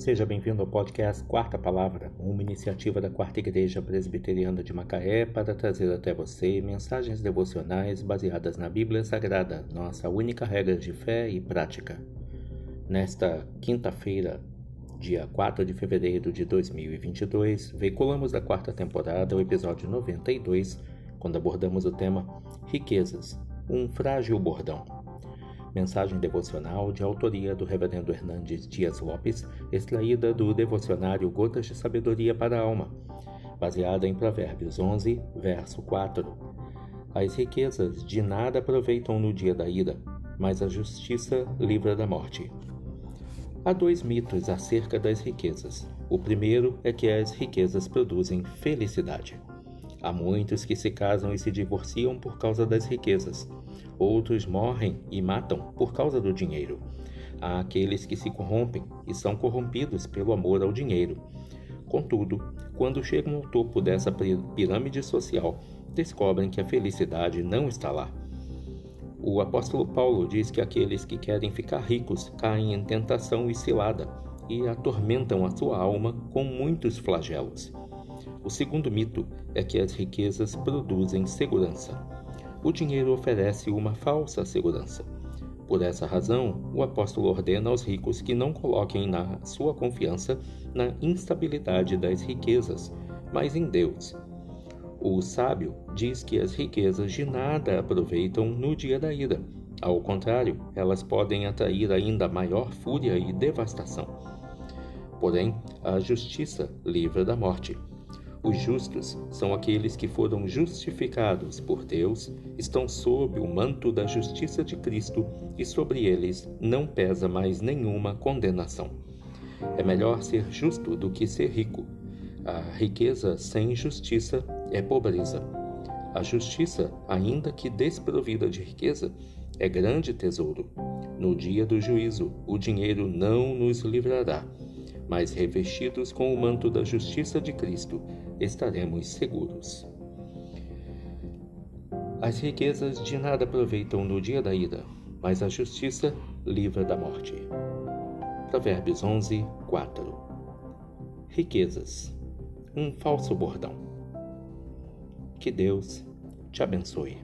Seja bem-vindo ao podcast Quarta Palavra, uma iniciativa da Quarta Igreja Presbiteriana de Macaé para trazer até você mensagens devocionais baseadas na Bíblia Sagrada, nossa única regra de fé e prática. Nesta quinta-feira, dia 4 de fevereiro de 2022, veiculamos da quarta temporada o episódio 92, quando abordamos o tema Riquezas, um frágil bordão. Mensagem devocional de autoria do Reverendo Hernandes Dias Lopes, extraída do devocionário Gotas de Sabedoria para a Alma, baseada em Provérbios 11, verso 4. As riquezas de nada aproveitam no dia da ira, mas a justiça livra da morte. Há dois mitos acerca das riquezas. O primeiro é que as riquezas produzem felicidade. Há muitos que se casam e se divorciam por causa das riquezas. Outros morrem e matam por causa do dinheiro. Há aqueles que se corrompem e são corrompidos pelo amor ao dinheiro. Contudo, quando chegam ao topo dessa pirâmide social, descobrem que a felicidade não está lá. O apóstolo Paulo diz que aqueles que querem ficar ricos caem em tentação e cilada e atormentam a sua alma com muitos flagelos. O segundo mito é que as riquezas produzem segurança. O dinheiro oferece uma falsa segurança. Por essa razão, o apóstolo ordena aos ricos que não coloquem na sua confiança na instabilidade das riquezas, mas em Deus. O sábio diz que as riquezas de nada aproveitam no dia da ira. Ao contrário, elas podem atrair ainda maior fúria e devastação. Porém, a justiça livra da morte. Os justos são aqueles que foram justificados por Deus, estão sob o manto da justiça de Cristo e sobre eles não pesa mais nenhuma condenação. É melhor ser justo do que ser rico. A riqueza sem justiça é pobreza. A justiça, ainda que desprovida de riqueza, é grande tesouro. No dia do juízo, o dinheiro não nos livrará mas revestidos com o manto da justiça de Cristo, estaremos seguros. As riquezas de nada aproveitam no dia da ira, mas a justiça livra da morte. Provérbios 11, 4 Riquezas um falso bordão. Que Deus te abençoe.